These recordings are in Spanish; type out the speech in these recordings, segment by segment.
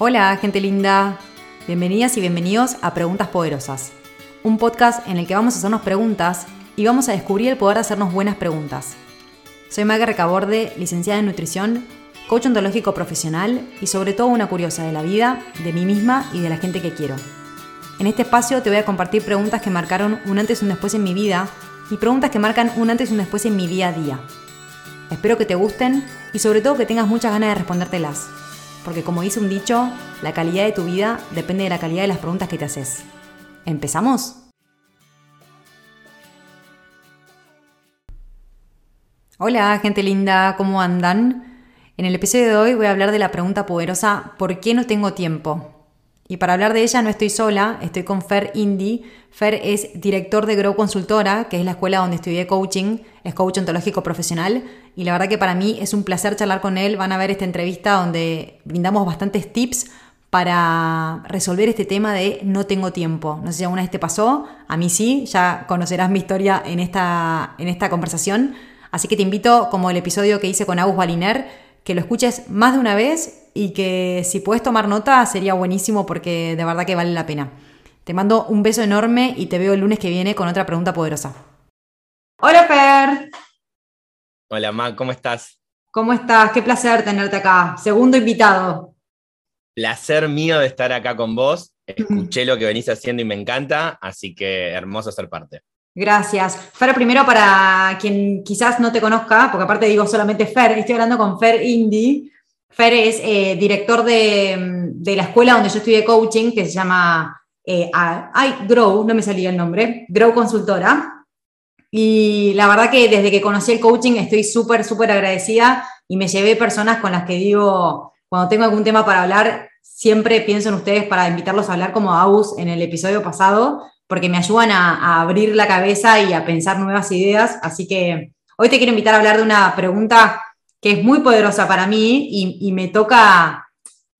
Hola, gente linda. Bienvenidas y bienvenidos a Preguntas Poderosas, un podcast en el que vamos a hacernos preguntas y vamos a descubrir el poder de hacernos buenas preguntas. Soy Maga Recaborde, licenciada en nutrición, coach ontológico profesional y sobre todo una curiosa de la vida, de mí misma y de la gente que quiero. En este espacio te voy a compartir preguntas que marcaron un antes y un después en mi vida y preguntas que marcan un antes y un después en mi día a día. Espero que te gusten y sobre todo que tengas muchas ganas de respondértelas porque como dice un dicho, la calidad de tu vida depende de la calidad de las preguntas que te haces. ¿Empezamos? Hola, gente linda, ¿cómo andan? En el episodio de hoy voy a hablar de la pregunta poderosa ¿por qué no tengo tiempo? Y para hablar de ella no estoy sola, estoy con Fer Indy. Fer es director de Grow Consultora, que es la escuela donde estudié coaching, es coach ontológico profesional. Y la verdad que para mí es un placer charlar con él. Van a ver esta entrevista donde brindamos bastantes tips para resolver este tema de no tengo tiempo. No sé si alguna vez te pasó, a mí sí, ya conocerás mi historia en esta, en esta conversación. Así que te invito, como el episodio que hice con Agus Baliner, que lo escuches más de una vez y que si puedes tomar nota sería buenísimo porque de verdad que vale la pena. Te mando un beso enorme y te veo el lunes que viene con otra pregunta poderosa. Hola Fer. Hola Ma, ¿cómo estás? ¿Cómo estás? Qué placer tenerte acá. Segundo invitado. Placer mío de estar acá con vos. Escuché lo que venís haciendo y me encanta, así que hermoso ser parte. Gracias. Fer, primero para quien quizás no te conozca, porque aparte digo solamente Fer, estoy hablando con Fer Indy. Fer es eh, director de, la escuela donde yo estudié coaching, que se llama eh, Grow, no me salía el nombre, Grow Consultora. Y la verdad que desde que conocí el coaching estoy súper, súper agradecida y me llevé personas con las que digo, cuando tengo algún tema para hablar, siempre pienso en ustedes para invitarlos a hablar como Aus en el episodio pasado, porque me ayudan a abrir la cabeza y a pensar nuevas ideas. Así que hoy te quiero invitar a hablar de una pregunta que es muy poderosa para mí y, me, toca,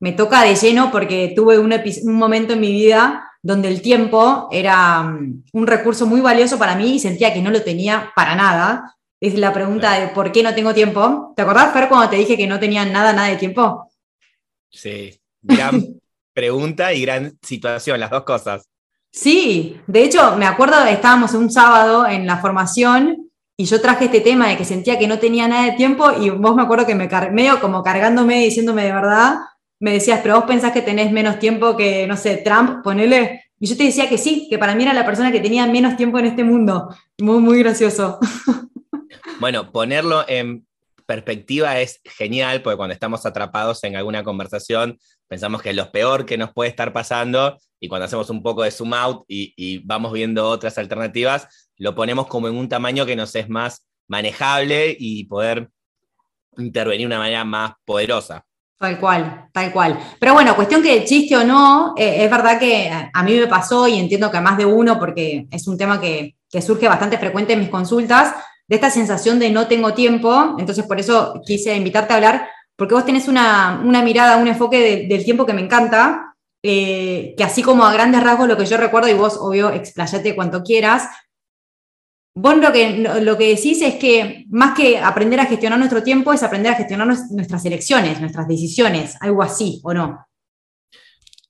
me toca de lleno porque tuve un, momento en mi vida donde el tiempo era mm, un recurso muy valioso para mí y sentía que no lo tenía para nada. Es la pregunta de por qué no tengo tiempo. ¿Te acordás, Fer, cuando te dije que no tenía nada, nada de tiempo? Sí, gran pregunta y gran situación, las dos cosas. Sí, de hecho, me acuerdo, estábamos un sábado en la formación y yo traje este tema de que sentía que no tenía nada de tiempo y vos me acuerdo que me medio como cargándome, diciéndome de verdad, me decías, pero vos pensás que tenés menos tiempo que, no sé, Trump, ponele. Y yo te decía que sí, que para mí era la persona que tenía menos tiempo en este mundo. Muy, muy gracioso. Bueno, ponerlo en perspectiva es genial, porque cuando estamos atrapados en alguna conversación, pensamos que es lo peor que nos puede estar pasando, y cuando hacemos un poco de zoom out y, vamos viendo otras alternativas, lo ponemos como en un tamaño que nos es más manejable y poder intervenir de una manera más poderosa. Tal cual, tal cual. Pero bueno, cuestión que chiste o no, eh, es verdad que a mí me pasó y entiendo que a más de uno, porque es un tema que, surge bastante frecuente en mis consultas, de esta sensación de no tengo tiempo. Entonces, por eso quise invitarte a hablar, porque vos tenés una, mirada, un enfoque del tiempo que me encanta, eh, que así como a grandes rasgos lo que yo recuerdo, y vos, obvio, explayate cuanto quieras, Vos lo que, lo que decís es que más que aprender a gestionar nuestro tiempo es aprender a gestionar nuestras elecciones, nuestras decisiones, algo así, ¿o no?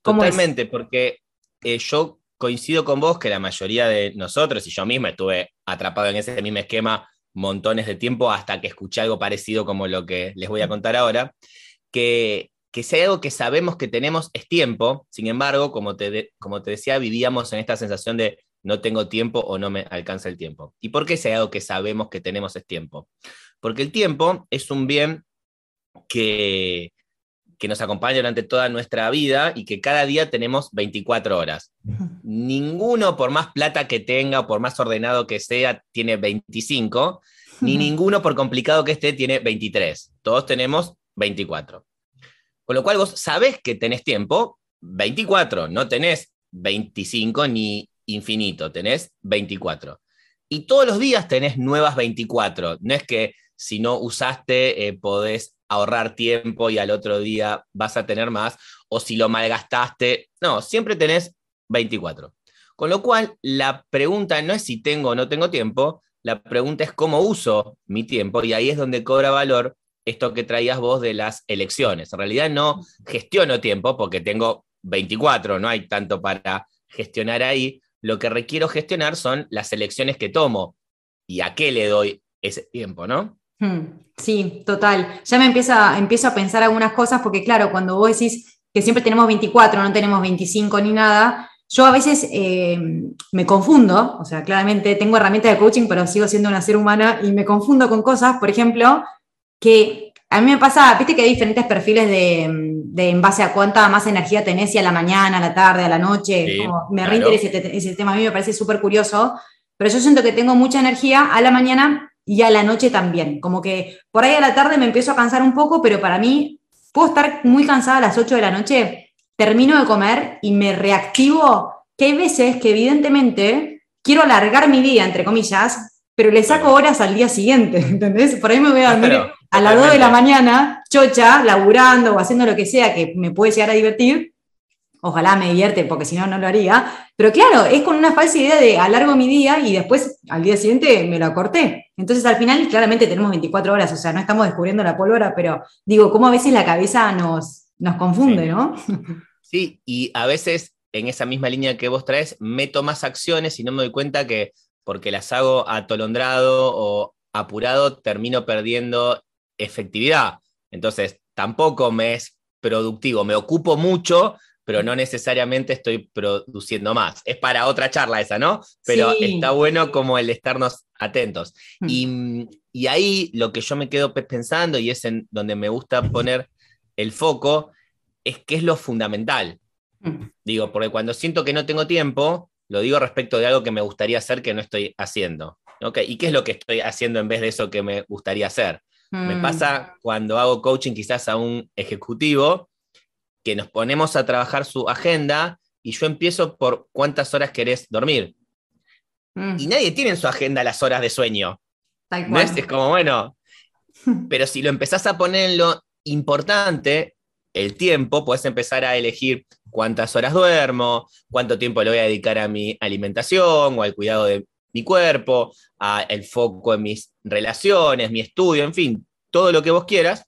Totalmente, porque eh, yo coincido con vos que la mayoría de nosotros, y yo mismo estuve atrapado en ese mismo esquema montones de tiempo hasta que escuché algo parecido como lo que les voy a contar ahora, que, que si hay algo que sabemos que tenemos es tiempo, sin embargo, como te, como te decía, vivíamos en esta sensación de no tengo tiempo o no me alcanza el tiempo. ¿Y por qué si hay algo que sabemos que tenemos es tiempo? Porque el tiempo es un bien que, que nos acompaña durante toda nuestra vida y que cada día tenemos 24 horas. Ninguno, por más plata que tenga o por más ordenado que sea, tiene 25, ni ninguno, por complicado que esté, tiene 23. Todos tenemos 24. Con lo cual vos sabés que tenés tiempo, 24, no tenés 25 ni infinito, tenés 24. Y todos los días tenés nuevas 24. No es que si no usaste eh, podés ahorrar tiempo y al otro día vas a tener más, o si lo malgastaste, no, siempre tenés 24. Con lo cual, la pregunta no es si tengo o no tengo tiempo, la pregunta es cómo uso mi tiempo y ahí es donde cobra valor esto que traías vos de las elecciones. En realidad no gestiono tiempo porque tengo 24, no hay tanto para gestionar ahí. Lo que requiero gestionar son las elecciones que tomo y a qué le doy ese tiempo, ¿no? Hmm, sí, total. Ya me empieza, empiezo a pensar algunas cosas porque claro, cuando vos decís que siempre tenemos 24, no tenemos 25 ni nada, yo a veces eh, me confundo, o sea, claramente tengo herramientas de coaching, pero sigo siendo una ser humana y me confundo con cosas, por ejemplo, que a mí me pasa, viste que hay diferentes perfiles de, en base a cuánta más energía tenés, si a la mañana, a la tarde, a la noche, me claro. ese, ese, tema, a mí me parece súper curioso, pero yo siento que tengo mucha energía a la mañana y a la noche también, como que por ahí a la tarde me empiezo a cansar un poco, pero para mí puedo estar muy cansada a las 8 de la noche termino de comer y me reactivo, que hay veces que evidentemente quiero alargar mi día, entre comillas, pero le saco horas al día siguiente, ¿entendés? Por ahí me voy a dormir a las 2 de la mañana, chocha, laburando o haciendo lo que sea que me puede llegar a divertir. Ojalá me divierte, porque si no, no lo haría. Pero claro, es con una falsa idea de alargo mi día y después al día siguiente me lo acorté. Entonces al final claramente tenemos 24 horas, o sea, no estamos descubriendo la pólvora, pero digo, cómo a veces la cabeza nos, nos confunde, ¿no? Sí, y a veces en esa misma línea que vos traes, meto más acciones y no me doy cuenta que porque las hago atolondrado o apurado, termino perdiendo efectividad. Entonces, tampoco me es productivo, me ocupo mucho, pero no necesariamente estoy produciendo más. Es para otra charla esa, ¿no? Pero está bueno como el estarnos atentos. Hmm. Y, y, ahí lo que yo me quedo pensando, y es en donde me gusta poner el foco, es que es lo fundamental. Mm. Digo, porque cuando siento que no tengo tiempo, lo digo respecto de algo que me gustaría hacer que no estoy haciendo. ¿Y qué es lo que estoy haciendo en vez de eso que me gustaría hacer? Me mm. pasa cuando hago coaching quizás a un ejecutivo, que nos ponemos a trabajar su agenda y yo empiezo por cuántas horas querés dormir. Mm. Y nadie tiene en su agenda las horas de sueño. ¿No es? es como, bueno, pero si lo empezás a poner en lo importante, el tiempo, puedes empezar a elegir cuántas horas duermo, cuánto tiempo le voy a dedicar a mi alimentación o al cuidado de mi cuerpo, a el foco en mis relaciones, mi estudio, en fin, todo lo que vos quieras,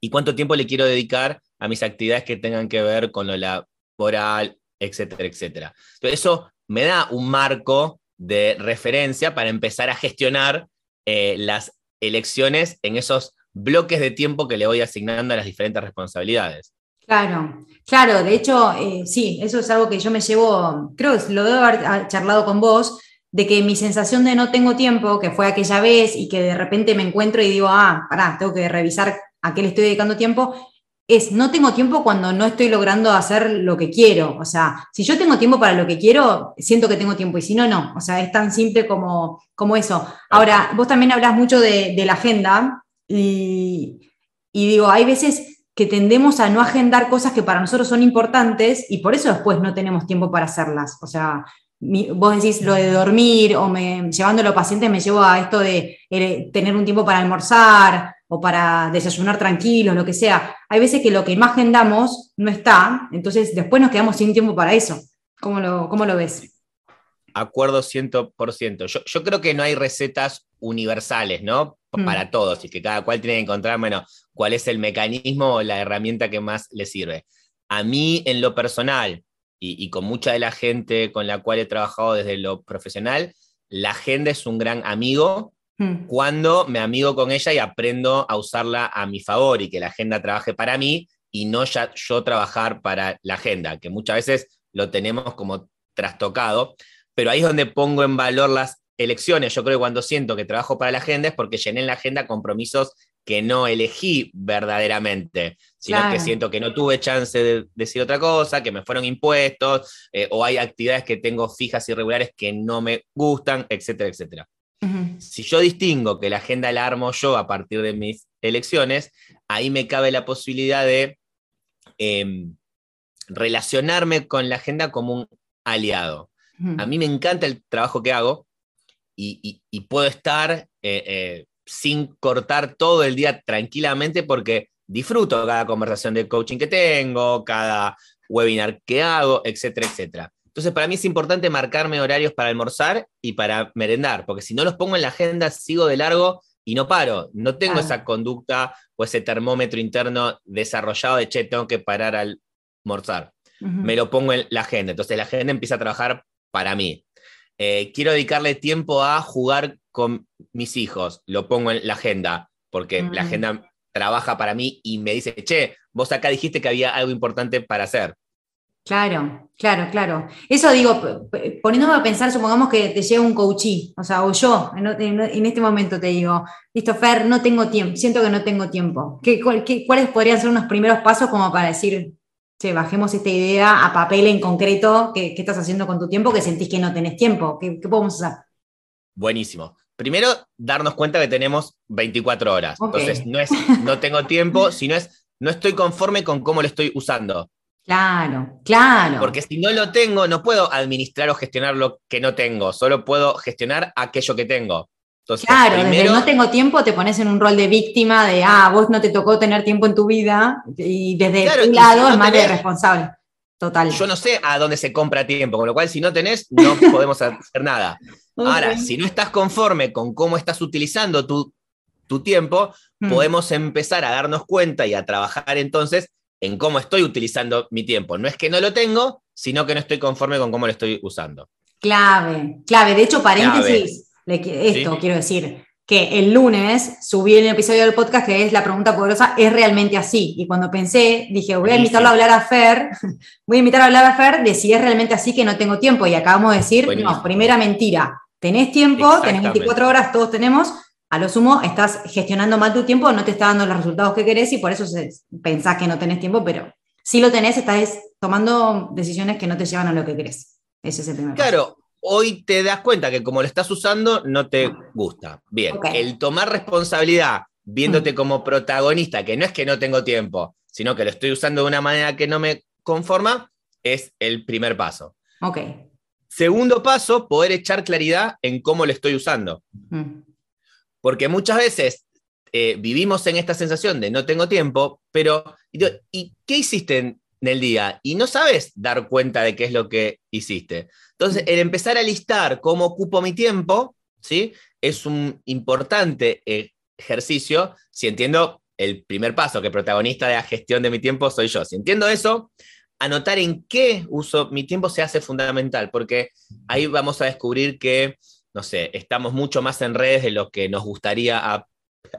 y cuánto tiempo le quiero dedicar a mis actividades que tengan que ver con lo laboral, etcétera, etcétera. Entonces, eso me da un marco de referencia para empezar a gestionar eh, las elecciones en esos bloques de tiempo que le voy asignando a las diferentes responsabilidades. Claro, claro, de hecho, eh, sí, eso es algo que yo me llevo, creo que lo debo haber ah, charlado con vos, de que mi sensación de no tengo tiempo, que fue aquella vez y que de repente me encuentro y digo, ah, pará, tengo que revisar a qué le estoy dedicando tiempo, es no tengo tiempo cuando no estoy logrando hacer lo que quiero. O sea, si yo tengo tiempo para lo que quiero, siento que tengo tiempo y si no, no. O sea, es tan simple como, como eso. Ahora, vos también hablas mucho de, de la agenda y, digo, hay veces que tendemos a no agendar cosas que para nosotros son importantes y por eso después no tenemos tiempo para hacerlas. O sea, vos decís lo de dormir o me, llevándolo a pacientes me llevo a esto de eh, tener un tiempo para almorzar o para desayunar tranquilos, lo que sea. Hay veces que lo que más agendamos no está, entonces después nos quedamos sin tiempo para eso. ¿Cómo lo, cómo lo ves? Acuerdo 100%. Yo, yo creo que no hay recetas universales, ¿no? Mm. Para todos y que cada cual tiene que encontrar, bueno, cuál es el mecanismo o la herramienta que más le sirve. A mí, en lo personal, y, con mucha de la gente con la cual he trabajado desde lo profesional, la agenda es un gran amigo mm. cuando me amigo con ella y aprendo a usarla a mi favor y que la agenda trabaje para mí y no ya yo trabajar para la agenda, que muchas veces lo tenemos como trastocado pero ahí es donde pongo en valor las elecciones. Yo creo que cuando siento que trabajo para la agenda es porque llené en la agenda compromisos que no elegí verdaderamente, sino que siento que no tuve chance de decir otra cosa, que me fueron impuestos, eh, o hay actividades que tengo fijas y regulares que no me gustan, etcétera, etcétera. Si yo distingo que la agenda la armo yo a partir de mis elecciones, ahí me cabe la posibilidad de em, relacionarme con la agenda como un aliado. A mí me encanta el trabajo que hago y, puedo estar eh, eh, sin cortar todo el día tranquilamente porque disfruto cada conversación de coaching que tengo, cada webinar que hago, etcétera, etcétera. Entonces, para mí es importante marcarme horarios para almorzar y para merendar, porque si no los pongo en la agenda, sigo de largo y no paro. No tengo esa conducta o ese termómetro interno desarrollado de, che, tengo que parar al almorzar. Me lo pongo en la agenda. Entonces la agenda empieza a trabajar para mí. Eh, quiero dedicarle tiempo a jugar con mis hijos. Lo pongo en la agenda, porque la mm. agenda trabaja para mí y me dice, che, vos acá dijiste que había algo importante para hacer. Claro, claro, claro. Eso digo, poniéndome a pensar, supongamos que te llega un coachí, o sea, o yo en, este momento te digo, listo, Fer, no tengo tiempo, siento que no tengo tiempo. ¿Qué, ¿Cuáles podrían ser unos primeros pasos como para decir, che, bajemos esta idea a papel en concreto, ¿qué, estás haciendo con tu tiempo que sentís que no tenés tiempo? ¿Qué, podemos hacer? Buenísimo. Primero, darnos cuenta que tenemos 24 horas. Entonces, no es no tengo tiempo, sino es no estoy conforme con cómo lo estoy usando. Claro, claro. Porque si no lo tengo, no puedo administrar o gestionar lo que no tengo, solo puedo gestionar aquello que tengo. Claro, desde no tengo tiempo te pones en un rol de víctima de, ah, vos no te tocó tener tiempo en tu vida y desde tu lado es más de responsable. Total. Yo no sé a dónde se compra tiempo, con lo cual si no tenés, no podemos hacer nada. Ahora, si no estás conforme con cómo estás utilizando tu, tu tiempo, hmm. podemos empezar a darnos cuenta y a trabajar entonces en cómo estoy utilizando mi tiempo. No es que no lo tengo, sino que no estoy conforme con cómo lo estoy usando. Clave, clave. De hecho, paréntesis, esto quiero decir, que el lunes subí el episodio del podcast que es La pregunta poderosa, ¿es realmente así? Y cuando pensé, dije, voy a invitarlo a hablar a Fer, voy a invitar a hablar a Fer de si es realmente así que no tengo tiempo. Y acabamos de decir, no, primera mentira, tenés tiempo, tenés 24 horas, todos tenemos, a lo sumo estás gestionando mal tu tiempo, no te está dando los resultados que querés y por eso pensás que no tenés tiempo, pero si lo tenés, estás tomando decisiones que no te llevan a lo que querés. Ese es el primer Claro, hoy te das cuenta que como lo estás usando, no te gusta. Bien, el tomar responsabilidad viéndote mm. como protagonista, que no es que no tengo tiempo, sino que lo estoy usando de una manera que no me conforma, es el primer paso. Ok. Segundo paso, poder echar claridad en cómo lo estoy usando. Mm. Porque muchas veces eh, vivimos en esta sensación de no tengo tiempo, pero ¿y qué hiciste en, el día? Y no sabes dar cuenta de qué es lo que hiciste. Entonces, el empezar a listar cómo ocupo mi tiempo, ¿sí? Es un importante ejercicio, si entiendo el primer paso, que protagonista de la gestión de mi tiempo soy yo. Si entiendo eso, anotar en qué uso mi tiempo se hace fundamental, porque ahí vamos a descubrir que no sé, estamos mucho más en redes de lo que nos gustaría e,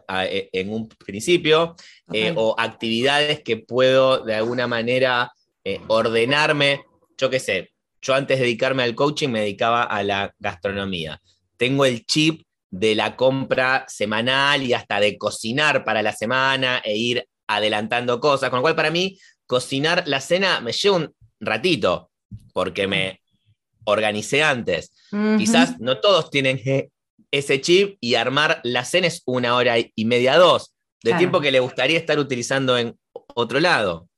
en un principio, eh, o actividades que puedo de alguna manera eh, ordenarme. Yo qué sé, yo antes de dedicarme al coaching me dedicaba a la gastronomía. Tengo el chip de la compra semanal y hasta de cocinar para la semana e ir adelantando cosas, con lo cual para mí cocinar la cena me lleva un ratito, porque me organicé antes. Quizás no todos tienen ese chip y armar la cena es una hora y media, dos, de tiempo que le gustaría estar utilizando en otro lado.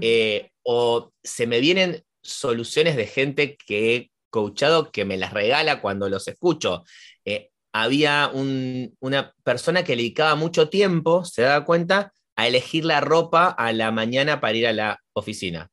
Eh, o se me vienen soluciones de gente que he coachado que me las regala cuando los escucho. Eh, había una persona que le dedicaba mucho tiempo, se da cuenta, a elegir la ropa a la mañana para ir a la oficina.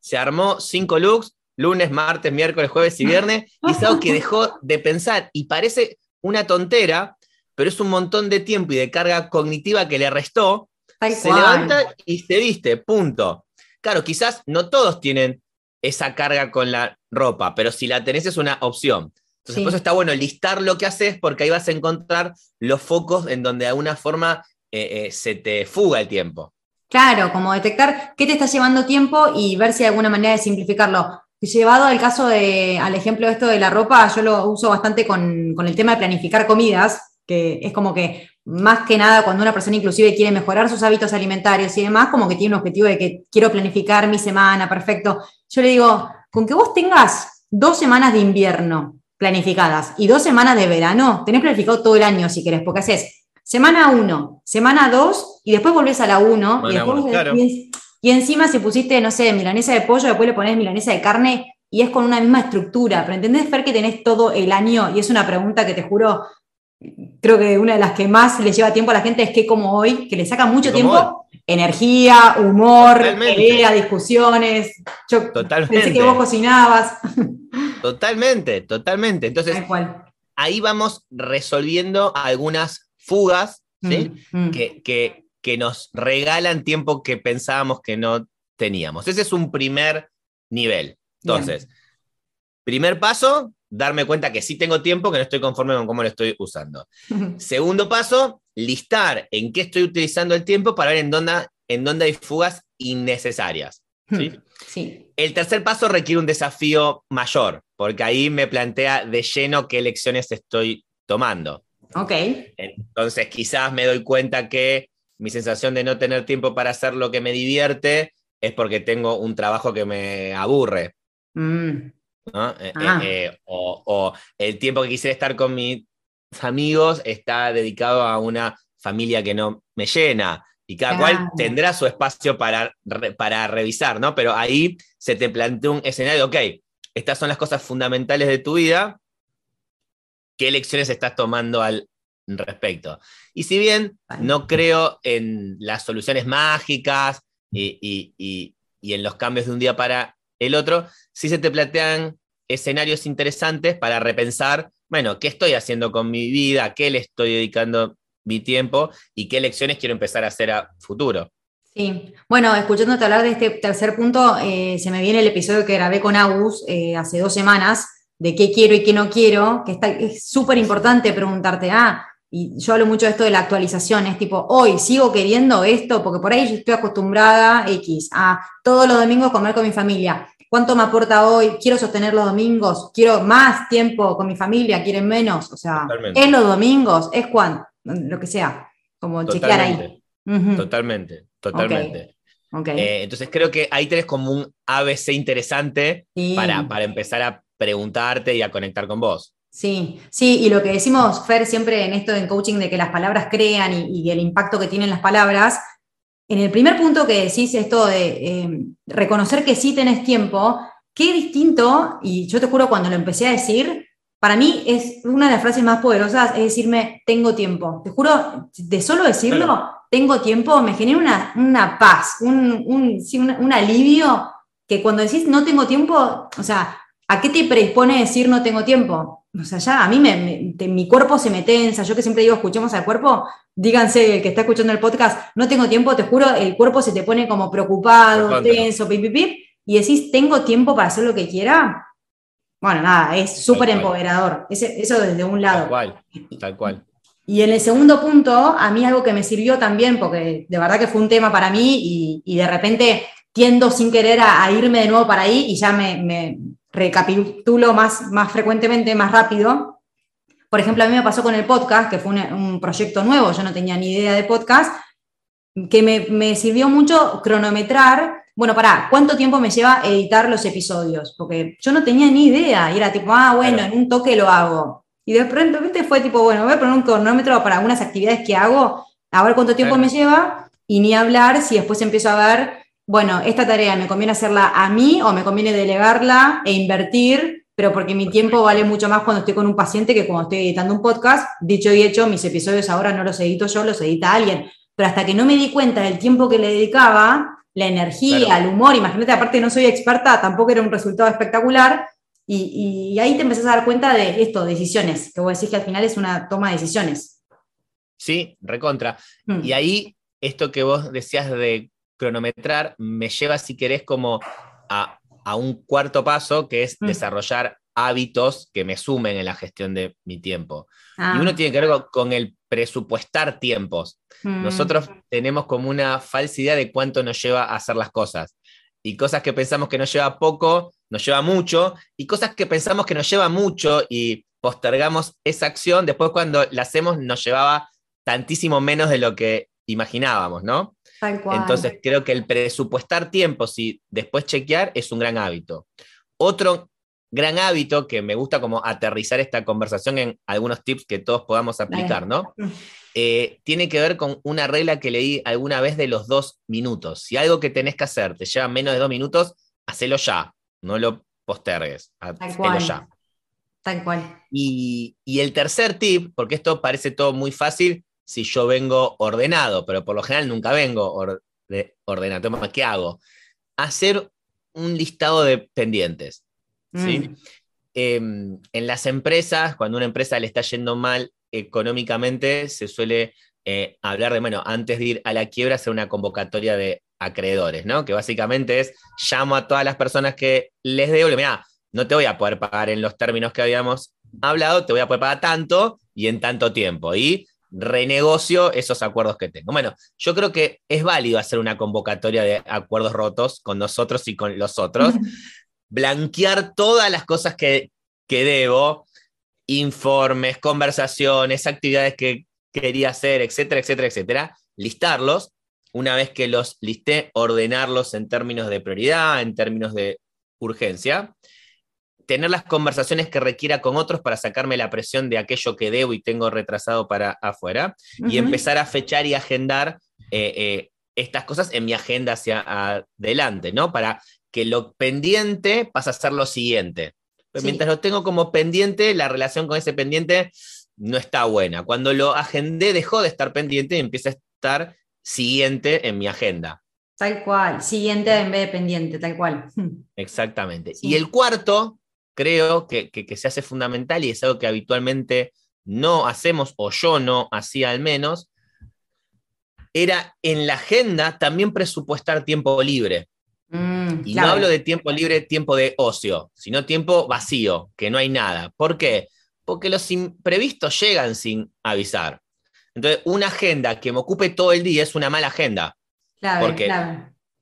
Se armó cinco looks, lunes, martes, miércoles, jueves y viernes, y es algo que dejó de pensar y parece una tontera, pero es un montón de tiempo y de carga cognitiva que le restó. se levanta y se viste, punto. Claro, quizás no todos tienen esa carga con la ropa, pero si la tenés es una opción. Entonces, por eso está bueno listar lo que haces porque ahí vas a encontrar los focos en donde de alguna forma eh, eh, se te fuga el tiempo. Claro, como detectar qué te está llevando tiempo y ver si hay alguna manera de simplificarlo. Llevado al caso de, al ejemplo de esto de la ropa, yo lo uso bastante con, el tema de planificar comidas, que es como que más que nada cuando una persona inclusive quiere mejorar sus hábitos alimentarios y demás, como que tiene un objetivo de que quiero planificar mi semana, perfecto. Yo le digo, con que vos tengas dos semanas de invierno planificadas y dos semanas de verano, tenés planificado todo el año si querés, porque haces semana uno, semana dos y después volvés a la uno y después y encima si pusiste, no sé, milanesa de pollo, después le pones milanesa de carne y es con una misma estructura. Pero ¿entendés, Fer, que tenés todo el año? Y es una pregunta que te juro, creo que una de las que más le lleva tiempo a la gente es que como hoy, que le saca mucho tiempo, energía, humor, ideas, discusiones. Yo totalmente. pensé que vos cocinabas. Totalmente, totalmente. Entonces, ahí vamos resolviendo algunas fugas, ¿sí? Mm, mm. Que, que, que nos regalan tiempo que pensábamos que no teníamos. Ese es un primer nivel. Entonces, primer paso, darme cuenta que sí tengo tiempo, que no estoy conforme con cómo lo estoy usando. Segundo paso, listar en qué estoy utilizando el tiempo para ver en dónde, en dónde hay fugas innecesarias. ¿sí? Sí. El tercer paso requiere un desafío mayor, porque ahí me plantea de lleno qué lecciones estoy tomando. Ok. Entonces quizás me doy cuenta que mi sensación de no tener tiempo para hacer lo que me divierte es porque tengo un trabajo que me aburre. Mm. Eh, ah. eh, eh, o, el tiempo que quisiera estar con mis amigos está dedicado a una familia que no me llena. Y cada cual tendrá su espacio para, para revisar, ¿no? Pero ahí se te plantea un escenario, ok, estas son las cosas fundamentales de tu vida, ¿qué lecciones estás tomando al respecto? Y si bien no creo en las soluciones mágicas y, en los cambios de un día para el otro, sí se te plantean escenarios interesantes para repensar, bueno, ¿qué estoy haciendo con mi vida? ¿Qué le estoy dedicando mi tiempo? ¿Y qué lecciones quiero empezar a hacer a futuro? Sí, bueno, escuchándote hablar de este tercer punto, eh, se me viene el episodio que grabé con Agus eh, hace dos semanas, de qué quiero y qué no quiero, que está, es súper importante preguntarte, ah, y yo hablo mucho de esto de la actualización, es tipo, hoy sigo queriendo esto, porque por ahí yo estoy acostumbrada, X, a todos los domingos comer con mi familia. ¿Cuánto me aporta hoy? ¿Quiero sostener los domingos? ¿Quiero más tiempo con mi familia? ¿Quieren menos? O sea, ¿es los domingos? ¿Es cuándo? Lo que sea, como chequear ahí. Totalmente, totalmente. Eh, entonces creo que ahí tenés como un ABC interesante para, para empezar a preguntarte y a conectar con vos. Sí, sí, y lo que decimos, Fer, siempre en esto en coaching de que las palabras crean y, el impacto que tienen las palabras, en el primer punto que decís esto de em, reconocer que sí tenés tiempo, qué distinto, y yo te juro cuando lo empecé a decir, para mí es una de las frases más poderosas, es decirme, tengo tiempo. Te juro, de solo decirlo, tengo tiempo, me genera una, una paz, un, un, un alivio que cuando decís no tengo tiempo, o sea, ¿a qué te predispone decir no tengo tiempo? o sea, ya a mí me, mi cuerpo se me tensa, yo que siempre digo, escuchemos al cuerpo, díganse que está escuchando el podcast, no tengo tiempo, te juro, el cuerpo se te pone como preocupado, tenso, pip, y decís, ¿tengo tiempo para hacer lo que quiera? Bueno, nada, es súper empoderador, eso desde un lado. Tal cual, tal cual. Y en el segundo punto, a mí algo que me sirvió también, porque de verdad que fue un tema para mí y, de repente tiendo sin querer a, irme de nuevo para ahí y ya me, recapitulo más, más frecuentemente, más rápido. Por ejemplo, a mí me pasó con el podcast, que fue un, proyecto nuevo, yo no tenía ni idea de podcast, que me, sirvió mucho cronometrar, bueno, para ¿cuánto tiempo me lleva editar los episodios? Porque yo no tenía ni idea, y era tipo, ah, bueno, en un toque lo hago. Y de repente fue tipo, bueno, voy a poner un cronómetro para algunas actividades que hago, a ver cuánto tiempo me lleva, y ni hablar si después empiezo a ver bueno, esta tarea me conviene hacerla a mí o me conviene delegarla e invertir, pero porque mi tiempo vale mucho más cuando estoy con un paciente que cuando estoy editando un podcast. Dicho y hecho, mis episodios ahora no los edito yo, los edita alguien. Pero hasta que no me di cuenta del tiempo que le dedicaba, la energía, el humor, imagínate, aparte no soy experta, tampoco era un resultado espectacular. Y, ahí te empezás a dar cuenta de esto, decisiones, que vos decís que al final es una toma de decisiones. Sí, recontra. Mm. Y ahí, esto que vos decías de cronometrar me lleva, si querés, como a, un cuarto paso, que es mm. desarrollar hábitos que me sumen en la gestión de mi tiempo. Y ah. uno tiene que ver con, el presupuestar tiempos. Mm. Nosotros tenemos como una falsa idea de cuánto nos lleva a hacer las cosas. Y cosas que pensamos que nos lleva poco, nos lleva mucho. Y cosas que pensamos que nos lleva mucho y postergamos esa acción, después cuando la hacemos nos llevaba tantísimo menos de lo que imaginábamos, ¿no? Entonces creo que el presupuestar tiempos y después chequear es un gran hábito. Otro gran hábito que me gusta como aterrizar esta conversación en algunos tips que todos podamos aplicar, ¿no? Eh, tiene que ver con una regla que leí alguna vez de los dos minutos. Si algo que tenés que hacer te lleva menos de dos minutos, hacelo ya, no lo postergues, hacelo ya. Tal cual. Y, y el tercer tip, porque esto parece todo muy fácil, si yo vengo ordenado, pero por lo general nunca vengo ordenado. ¿Qué hago? Hacer un listado de pendientes. ¿sí? Mm. Em, en las empresas, cuando una empresa le está yendo mal económicamente se suele eh, hablar de, bueno, antes de ir a la quiebra, hacer una convocatoria de acreedores, ¿no? Que básicamente es, llamo a todas las personas que les debo, mira, no te voy a poder pagar en los términos que habíamos hablado, te voy a poder pagar tanto y en tanto tiempo. Y renegocio esos acuerdos que tengo. Bueno, yo creo que es válido hacer una convocatoria de acuerdos rotos con nosotros y con los otros, blanquear todas las cosas que, que debo, informes, conversaciones, actividades que quería hacer, etcétera, etcétera, etcétera, listarlos. Una vez que los listé, ordenarlos en términos de prioridad, en términos de urgencia tener las conversaciones que requiera con otros para sacarme la presión de aquello que debo y tengo retrasado para afuera, y empezar a fechar y agendar eh, eh, estas cosas en mi agenda hacia adelante, ¿no? Para que lo pendiente pase a ser lo siguiente. Pero mientras lo tengo como pendiente, la relación con ese pendiente no está buena. Cuando lo agendé, dejó de estar pendiente y empieza a estar siguiente en mi agenda. Tal cual, siguiente en vez de pendiente, tal cual. Exactamente. Y el cuarto, creo que, se hace fundamental y es algo que habitualmente no hacemos, o yo no hacía al menos, era en la agenda también presupuestar tiempo libre. Mm, y no hablo de tiempo libre, tiempo de ocio, sino tiempo vacío, que no hay nada. ¿Por qué? Porque los imprevistos llegan sin avisar. Entonces, una agenda que me ocupe todo el día es una mala agenda. porque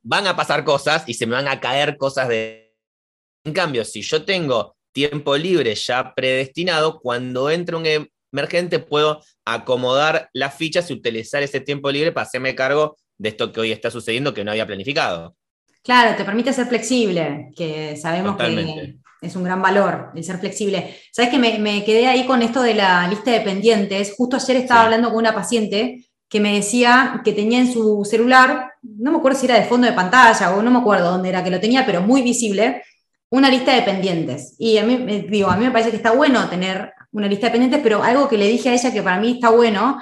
van a pasar cosas y se me van a caer cosas de en cambio, si yo tengo tiempo libre ya predestinado, cuando entre un emergente puedo acomodar las fichas y utilizar ese tiempo libre para hacerme cargo de esto que hoy está sucediendo que no había planificado. Claro, te permite ser flexible, que sabemos que es un gran valor el ser flexible. Sabes que me, quedé ahí con esto de la lista de pendientes. Justo ayer estaba hablando con una paciente que me decía que tenía en su celular, no me acuerdo si era de fondo de pantalla o no me acuerdo dónde era que lo tenía, pero muy visible, una lista de pendientes. Y a mí, digo, a mí me parece que está bueno tener una lista de pendientes, pero algo que le dije a ella que para mí está bueno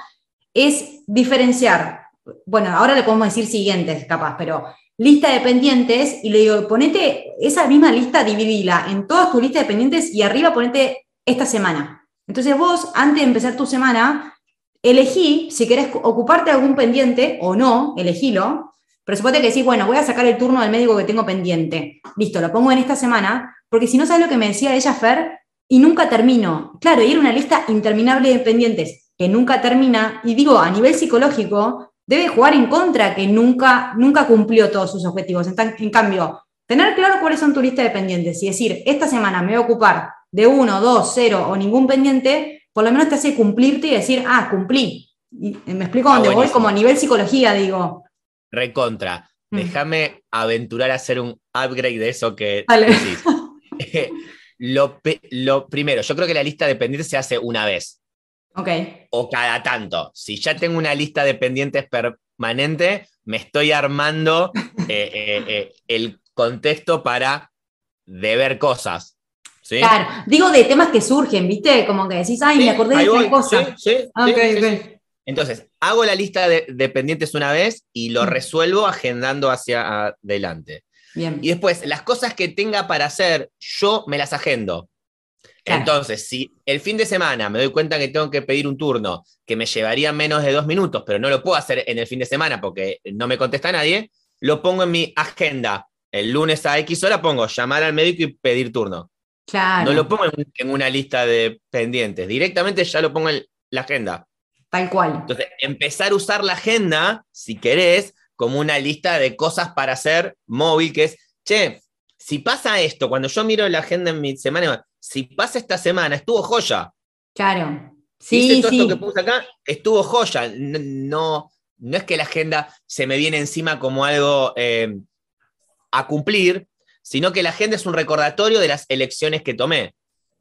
es diferenciar. Bueno, ahora le podemos decir siguientes, capaz, pero lista de pendientes y le digo, ponete esa misma lista, dividila en todas tus listas de pendientes y arriba ponete esta semana. Entonces vos, antes de empezar tu semana, elegí si querés ocuparte de algún pendiente o no, elegílo, pero suponte que decís, bueno, voy a sacar el turno del médico que tengo pendiente. Listo, lo pongo en esta semana, porque si no sabes lo que me decía ella, Fer, y nunca termino. Claro, y era una lista interminable de pendientes que nunca termina, y digo, a nivel psicológico, debe jugar en contra que nunca, nunca cumplió todos sus objetivos. En, cambio, tener claro cuáles son tu lista de pendientes y decir, esta semana me voy a ocupar de uno, dos, cero o ningún pendiente, por lo menos te hace cumplirte y decir, ah, cumplí. Y me explico dónde voy, como a nivel psicología, digo, recontra. Mm. Déjame aventurar a hacer un upgrade de eso que decís. lo, primero, yo creo que la lista de pendientes se hace una vez. Ok. O cada tanto. Si ya tengo una lista de pendientes permanente, me estoy armando eh, eh, eh, el contexto para deber cosas. ¿sí? Claro, digo de temas que surgen, ¿viste? Como que decís, ay, me acordé de otra cosa. Sí, sí, entonces, hago la lista de, pendientes una vez y lo mm. resuelvo agendando hacia adelante. Bien. Y después, las cosas que tenga para hacer, yo me las agendo. Entonces, si el fin de semana me doy cuenta que tengo que pedir un turno que me llevaría menos de dos minutos, pero no lo puedo hacer en el fin de semana porque no me contesta nadie, lo pongo en mi agenda. El lunes a X hora pongo llamar al médico y pedir turno. Claro. No lo pongo en una lista de pendientes, directamente ya lo pongo en la agenda. Tal cual. Entonces, empezar a usar la agenda, si querés, como una lista de cosas para hacer móvil, que es, che, si pasa esto, cuando yo miro la agenda en mi semana, si pasa esta semana, estuvo joya. Claro. Sí, todo esto que puse acá, estuvo joya. No, no es que la agenda se me viene encima como algo eh, a cumplir, sino que la agenda es un recordatorio de las elecciones que tomé.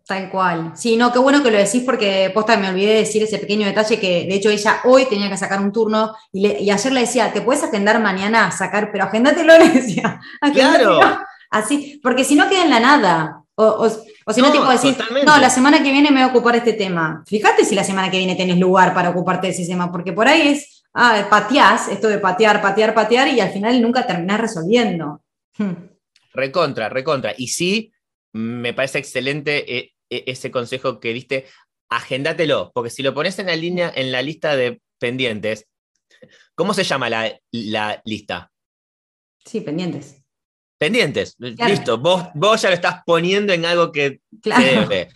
Tal cual. Sí, no, qué bueno que lo decís porque posta me olvidé de decir ese pequeño detalle que de hecho ella hoy tenía que sacar un turno y, ayer le decía, ¿te puedes agendar mañana a sacar? Pero agéndatelo, le decía. Claro. Así, porque si no queda en la nada. O, si no, tipo decir, no, la semana que viene me voy a ocupar este tema. Fíjate si la semana que viene tenés lugar para ocuparte de ese tema, porque por ahí es, ah, pateás, esto de patear, patear, patear, y al final nunca terminás resolviendo. Recontra, recontra. Y sí, me parece excelente eh, ese consejo que diste, agéndatelo, porque si lo pones en la línea, en la lista de pendientes, ¿cómo se llama la, lista? Sí, pendientes. Pendientes, listo. Vos, vos ya lo estás poniendo en algo que debe.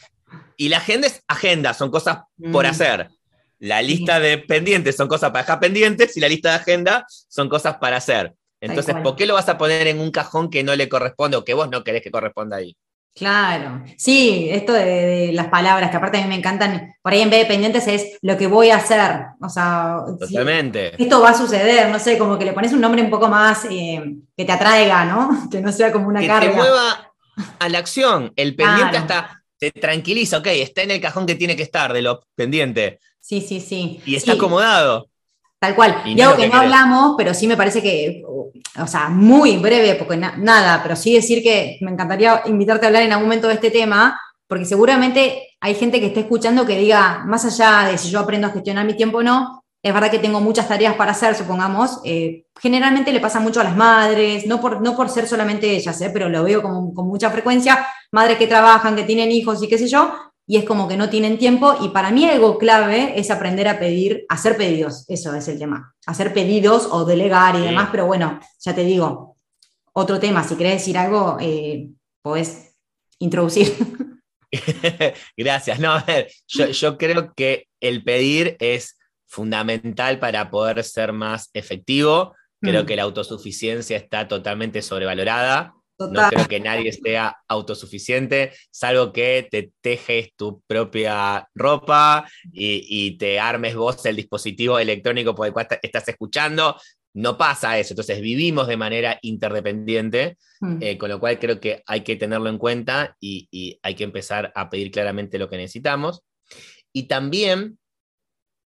Y la agenda es agenda, son cosas por mm. hacer. La lista de pendientes son cosas para dejar pendientes y la lista de agenda son cosas para hacer. Entonces, ¿por qué lo vas a poner en un cajón que no le corresponde o que vos no querés que corresponda ahí? Claro, sí, esto de, las palabras, que aparte a mí me encantan, por ahí en vez de pendientes es lo que voy a hacer, o sea, Totalmente. esto va a suceder, no sé, como que le pones un nombre un poco más eh, que te atraiga, ¿no? Que no sea como una carga. Que te mueva a la acción, el pendiente hasta te tranquiliza, ok, está en el cajón que tiene que estar de lo pendiente. Sí, sí, sí. Y está acomodado. Tal cual. Y, algo que, no hablamos, pero sí me parece que, o sea, muy breve, porque nada, pero sí decir que me encantaría invitarte a hablar en algún momento de este tema, porque seguramente hay gente que esté escuchando que diga, más allá de si yo aprendo a gestionar mi tiempo o no, es verdad que tengo muchas tareas para hacer, supongamos. Eh, generalmente le pasa mucho a las madres, no por, no por ser solamente ellas, eh, pero lo veo con mucha frecuencia, madres que trabajan, que tienen hijos y qué sé yo, y es como que no tienen tiempo. Y para mí algo clave es aprender a pedir, hacer pedidos. Eso es el tema. Hacer pedidos o delegar y demás, pero bueno, ya te digo, otro tema. Si querés decir algo, eh, podés introducir. Gracias. No, a ver, yo, creo que el pedir es fundamental para poder ser más efectivo. Creo mm. que la autosuficiencia está totalmente sobrevalorada. No creo que nadie sea autosuficiente, salvo que te tejes tu propia ropa y, te armes vos el dispositivo electrónico por el cual estás escuchando. No pasa eso, entonces vivimos de manera interdependiente, hmm. eh, con lo cual creo que hay que tenerlo en cuenta y, hay que empezar a pedir claramente lo que necesitamos. Y también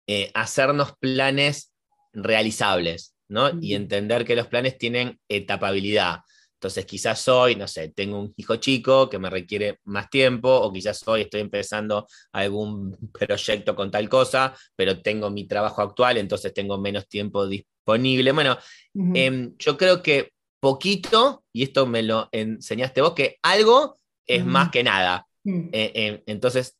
eh, hacernos planes realizables, ¿no? Y entender que los planes tienen etapabilidad. Entonces quizás hoy, no sé, tengo un hijo chico que me requiere más tiempo, o quizás hoy estoy empezando algún proyecto con tal cosa, pero tengo mi trabajo actual, entonces tengo menos tiempo disponible. Bueno, em, yo creo que poquito, y esto me lo enseñaste vos, que algo es más que nada. Mm. Eh, em, entonces,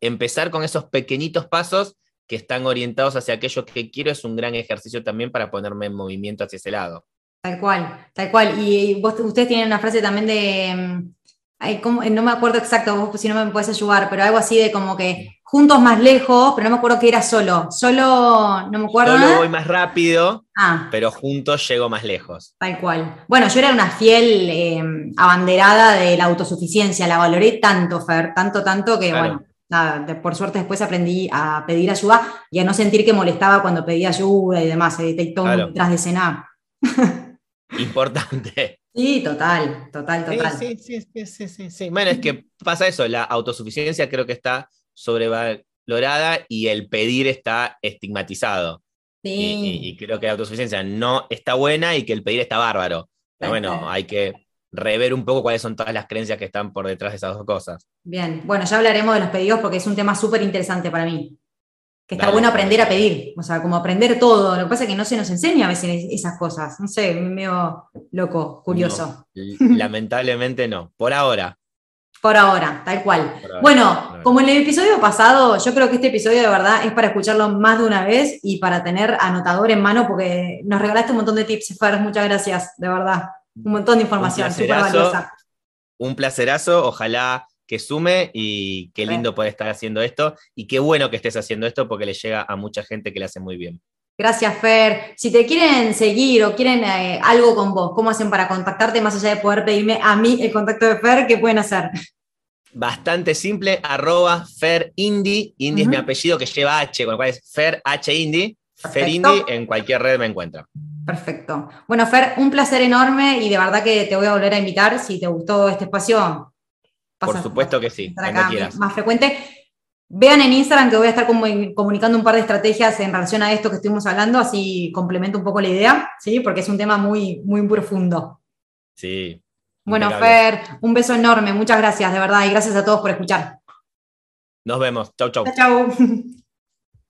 empezar con esos pequeñitos pasos que están orientados hacia aquello que quiero es un gran ejercicio también para ponerme en movimiento hacia ese lado. Tal cual, tal cual. Y, vos, ustedes tienen una frase también de, mm, no me acuerdo exacto, vos si no me puedes ayudar, pero algo así de como que juntos más lejos, pero no me acuerdo que era solo. Solo, no me acuerdo. Solo voy más rápido, ah. pero juntos llego más lejos. Tal cual. Bueno, yo era una fiel em, abanderada de la autosuficiencia, la valoré tanto, Fer, tanto, tanto que, bueno, nada, por suerte después aprendí a pedir ayuda y a no sentir que molestaba cuando pedía ayuda y demás, y todo detrás de escena. Importante. Sí, total, total, total. Sí, sí, sí, sí, sí, Bueno, es que pasa eso, la autosuficiencia creo que está sobrevalorada y el pedir está estigmatizado. Sí. Y, creo que la autosuficiencia no está buena y que el pedir está bárbaro. Pero bueno, hay que rever un poco cuáles son todas las creencias que están por detrás de esas dos cosas. Bien, bueno, ya hablaremos de los pedidos porque es un tema súper interesante para mí que está bueno aprender a pedir, o sea, como aprender todo. Lo que pasa es que no se nos enseña a veces esas cosas. No sé, medio loco, curioso. lamentablemente no, por ahora. Por ahora, tal cual. bueno, como en el episodio pasado, yo creo que este episodio de verdad es para escucharlo más de una vez y para tener anotador en mano, porque nos regalaste un montón de tips, Fer. Muchas gracias, de verdad. Un montón de información, súper valiosa. Un placerazo, ojalá que sume y qué lindo poder estar haciendo esto y qué bueno que estés haciendo esto porque le llega a mucha gente que le hace muy bien. Gracias, Fer. Si te quieren seguir o quieren eh, algo con vos, ¿cómo hacen para contactarte más allá de poder pedirme a mí el contacto de Fer? ¿Qué pueden hacer? Bastante simple, arroba Fer Indy. Indy es mi apellido que lleva H, con lo cual es Fer H Indy. Fer en cualquier red me encuentra. Perfecto. Bueno, Fer, un placer enorme y de verdad que te voy a volver a invitar. Si te gustó este espacio, por supuesto que sí, más frecuente. Vean en Instagram que voy a estar comunicando un par de estrategias en relación a esto que estuvimos hablando, así complemento un poco la idea, ¿sí? Porque es un tema muy, muy profundo. Sí. Bueno, Fer, un beso enorme, muchas gracias, de verdad, y gracias a todos por escuchar. Nos vemos. Chau, chau. Chau, chau.